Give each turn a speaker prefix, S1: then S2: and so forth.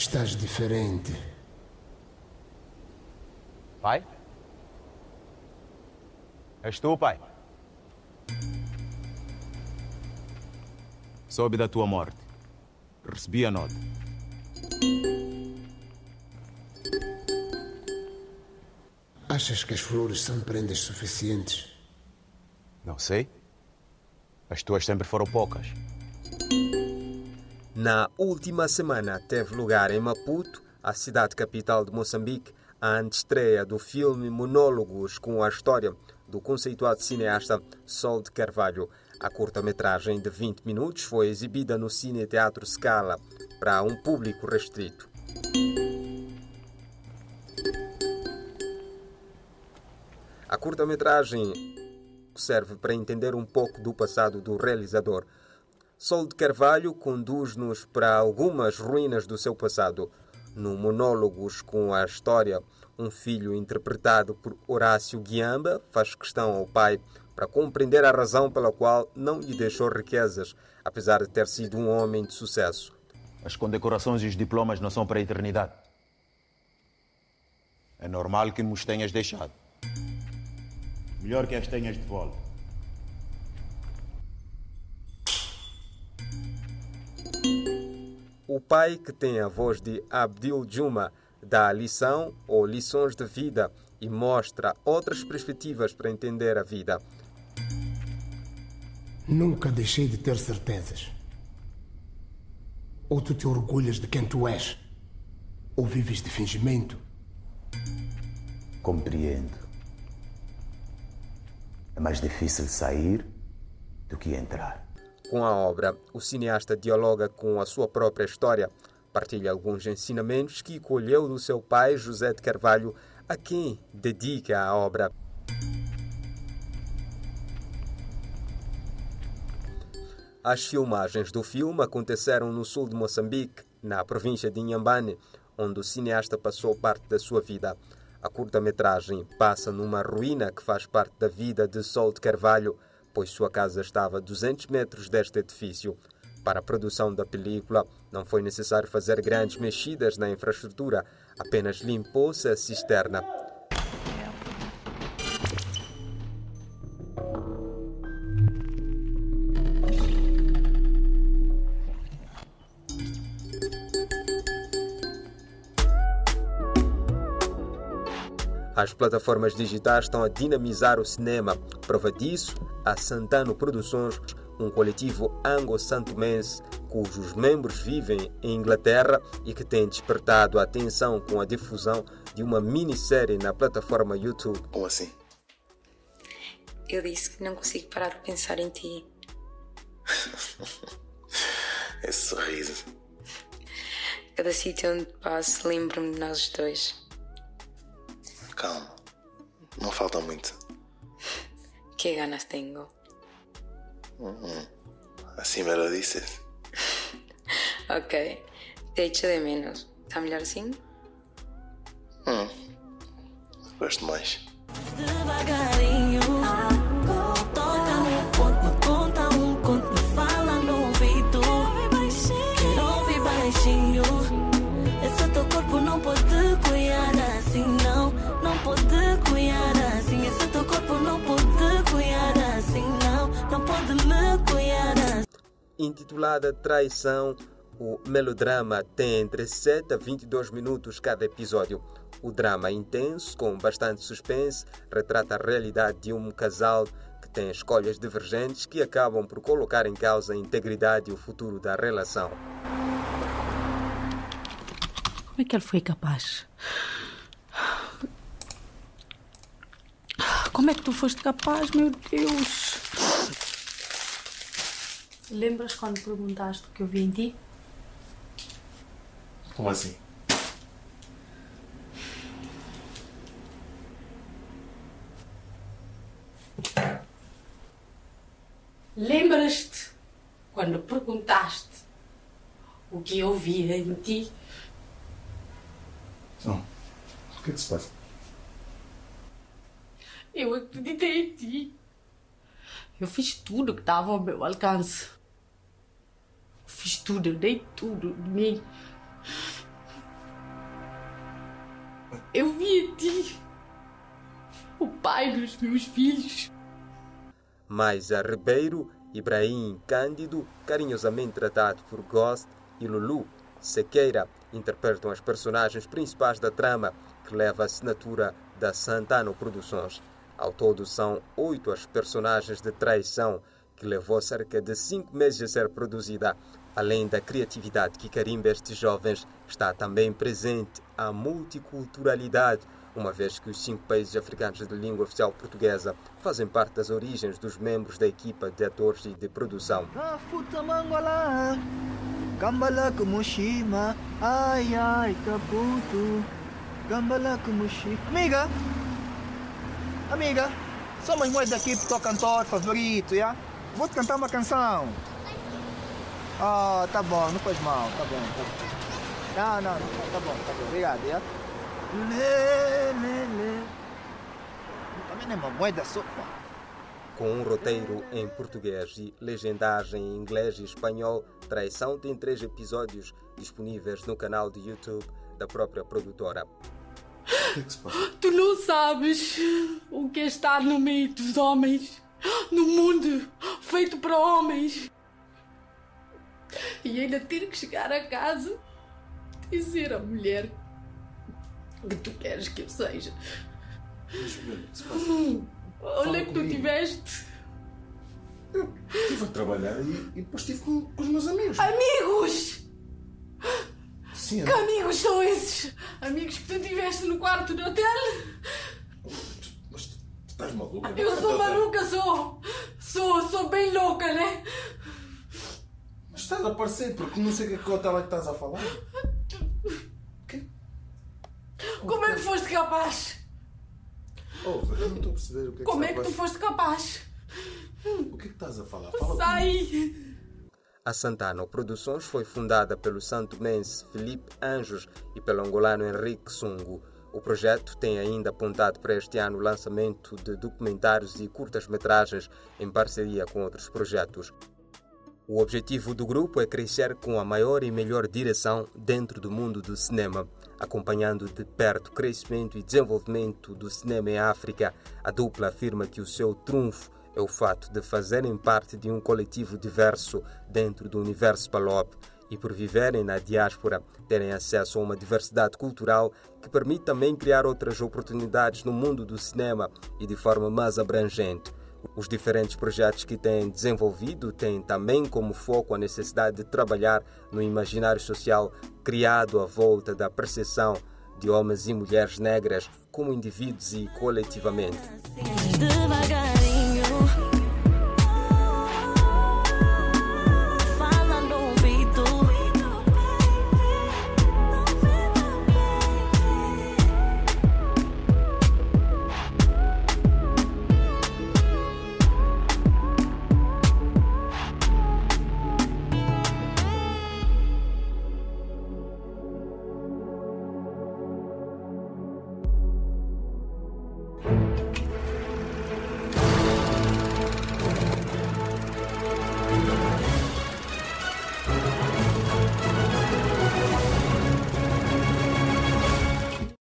S1: Estás diferente.
S2: Pai? És tu, pai? Soube da tua morte. Recebi a nota.
S1: Achas que as flores são prendas suficientes?
S2: Não sei. As tuas sempre foram poucas.
S3: Na última semana teve lugar em Maputo, a cidade capital de Moçambique, a antestreia do filme Monólogos com a história do conceituado cineasta Sol de Carvalho. A curta-metragem de 20 minutos foi exibida no Cine Teatro Scala para um público restrito. A curta-metragem serve para entender um pouco do passado do realizador. Sol de Carvalho conduz-nos para algumas ruínas do seu passado. No Monólogos com a História, um filho interpretado por Horácio Guiamba faz questão ao pai para compreender a razão pela qual não lhe deixou riquezas, apesar de ter sido um homem de sucesso.
S2: As condecorações e os diplomas não são para a eternidade. É normal que nos tenhas deixado.
S4: Melhor que as tenhas de volta.
S3: O pai, que tem a voz de Abdil Juma, dá lição ou lições de vida e mostra outras perspectivas para entender a vida.
S1: Nunca deixei de ter certezas. Ou tu te orgulhas de quem tu és, ou vives de fingimento.
S5: Compreendo. É mais difícil sair do que entrar.
S3: Com a obra, o cineasta dialoga com a sua própria história, partilha alguns ensinamentos que colheu do seu pai, José de Carvalho, a quem dedica a obra. As filmagens do filme aconteceram no sul de Moçambique, na província de Inhambane, onde o cineasta passou parte da sua vida. A curta-metragem passa numa ruína que faz parte da vida de Sol de Carvalho, pois sua casa estava a 200 metros deste edifício. Para a produção da película, não foi necessário fazer grandes mexidas na infraestrutura, apenas limpou-se a cisterna. As plataformas digitais estão a dinamizar o cinema. Prova disso, a Santano Produções, um coletivo anglo-santomense cujos membros vivem em Inglaterra e que tem despertado a atenção com a difusão de uma minissérie na plataforma YouTube.
S6: Como assim?
S7: Eu disse que não consigo parar de pensar em ti.
S6: Esse sorriso.
S7: Cada sítio onde passo lembro-me de nós dois.
S6: Calma. Não falta muito.
S7: Que ganas tenho.
S6: Hum, assim me lo dices.
S7: Ok. Te echo de menos. Está melhor assim?
S6: Hum. Gosto mais.
S8: Devagarinho,
S3: Intitulada Traição, o melodrama tem entre 7 a 22 minutos cada episódio. O drama é intenso, com bastante suspense, retrata a realidade de um casal que tem escolhas divergentes que acabam por colocar em causa a integridade e o futuro da relação.
S9: Como é que ele foi capaz? Como é que tu foste capaz, meu Deus? Lembras quando perguntaste o que eu vi em ti?
S6: Como assim?
S9: Lembras-te quando perguntaste o que eu vi em ti?
S6: Não. O que é que se passa?
S9: Eu acreditei em ti. Eu fiz tudo que estava ao meu alcance. Fiz tudo, eu dei tudo de mim. Titi. O pai dos meus filhos.
S3: Maisa Ribeiro, Ibrahim Cândido, carinhosamente tratado por Ghost, e Lulu Sequeira interpretam as personagens principais da trama, que leva a assinatura da Santana Produções. Ao todo, são oito as personagens de traição, que levou cerca de cinco meses a ser produzida. Além da criatividade que carimba estes jovens, está também presente a multiculturalidade, uma vez que os cinco países africanos de língua oficial portuguesa fazem parte das origens dos membros da equipa de atores e de produção.
S10: Amiga, amiga, somos nós daqui pro teu cantor favorito, já? Vou te cantar uma canção. Ah, tá bom, não faz mal, tá bom, tá bom. Não, não, não, tá bom, tá bom, obrigado, já? Lê, lê, lê. Também é uma moeda só,
S3: com um roteiro em português e legendagem em inglês e espanhol, Traição tem três episódios disponíveis no canal de YouTube da própria produtora.
S9: O que, é que se passa? Tu não sabes o que é estar no meio dos homens, no mundo feito para homens. E ainda ter que chegar a casa e ser a mulher que tu queres que eu seja.
S1: É passa?
S9: Olha que tu tiveste.
S1: Eu estive a trabalhar e, e depois estive com, com, os meus amigos.
S9: Amigos!
S1: Sim,
S9: Que amigos são esses? Amigos que tu tiveste no quarto do hotel?
S1: Mas tu, tu estás maluca?
S9: Eu sou maluca, sou! Sou, sou bem louca, né?
S1: Estás a parecer, porque não sei o que é é que estás a falar. Que?
S9: Como é que foste capaz?
S1: Oh, eu não estou a perceber o que é que
S9: Como é que tu foste capaz?
S1: O que é que estás a falar? Fala
S9: Sai!
S3: A Santana Produções foi fundada pelo santomense Felipe Anjos e pelo angolano Henrique Sungo. O projeto tem ainda apontado para este ano o lançamento de documentários e curtas-metragens em parceria com outros projetos. O objetivo do grupo é crescer com a maior e melhor direção dentro do mundo do cinema. Acompanhando de perto o crescimento e desenvolvimento do cinema em África, a dupla afirma que o seu trunfo é o fato de fazerem parte de um coletivo diverso dentro do universo Palop e por viverem na diáspora terem acesso a uma diversidade cultural que permite também criar outras oportunidades no mundo do cinema e de forma mais abrangente. Os diferentes projetos que têm desenvolvido têm também como foco a necessidade de trabalhar no imaginário social criado à volta da percepção de homens e mulheres negras como indivíduos e coletivamente.
S8: Devagar.